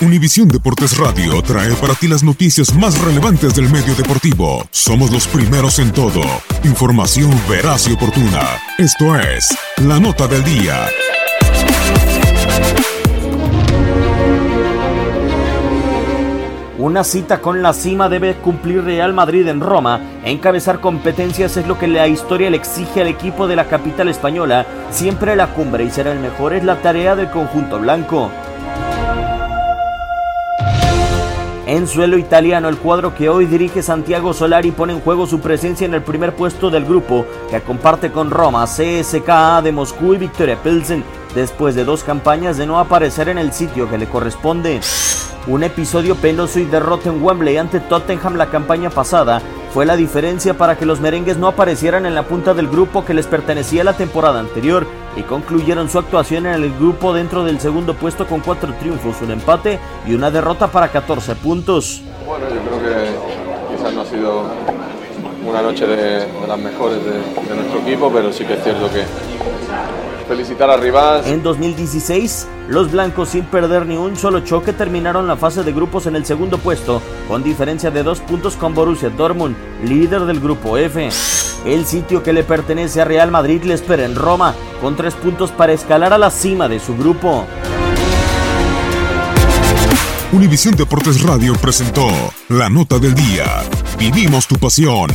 Univisión Deportes Radio trae para ti las noticias más relevantes del medio deportivo. Somos los primeros en todo. Información veraz y oportuna. Esto es La Nota del Día. Una cita con la cima debe cumplir Real Madrid en Roma. Encabezar competencias es lo que la historia le exige al equipo de la capital española. Siempre la cumbre y ser el mejor es la tarea del conjunto blanco. En suelo italiano, el cuadro que hoy dirige Santiago Solari pone en juego su presencia en el primer puesto del grupo que comparte con Roma, CSKA de Moscú y Victoria Pilsen, después de dos campañas de no aparecer en el sitio que le corresponde. Un episodio penoso y derrota en Wembley ante Tottenham la campaña pasada fue la diferencia para que los merengues no aparecieran en la punta del grupo que les pertenecía la temporada anterior y concluyeron su actuación en el grupo dentro del segundo puesto con cuatro triunfos, un empate y una derrota para 14 puntos. Bueno, yo creo que quizás no ha sido una noche de, las mejores de, de nuestro equipo, pero sí que es cierto que felicitar a Rivas. En 2016, los blancos sin perder ni un solo choque terminaron la fase de grupos en el segundo puesto, con diferencia de dos puntos con Borussia Dortmund, líder del grupo F. El sitio que le pertenece a Real Madrid le espera en Roma, con tres puntos para escalar a la cima de su grupo. Univisión Deportes Radio presentó la nota del día. Vivimos tu pasión.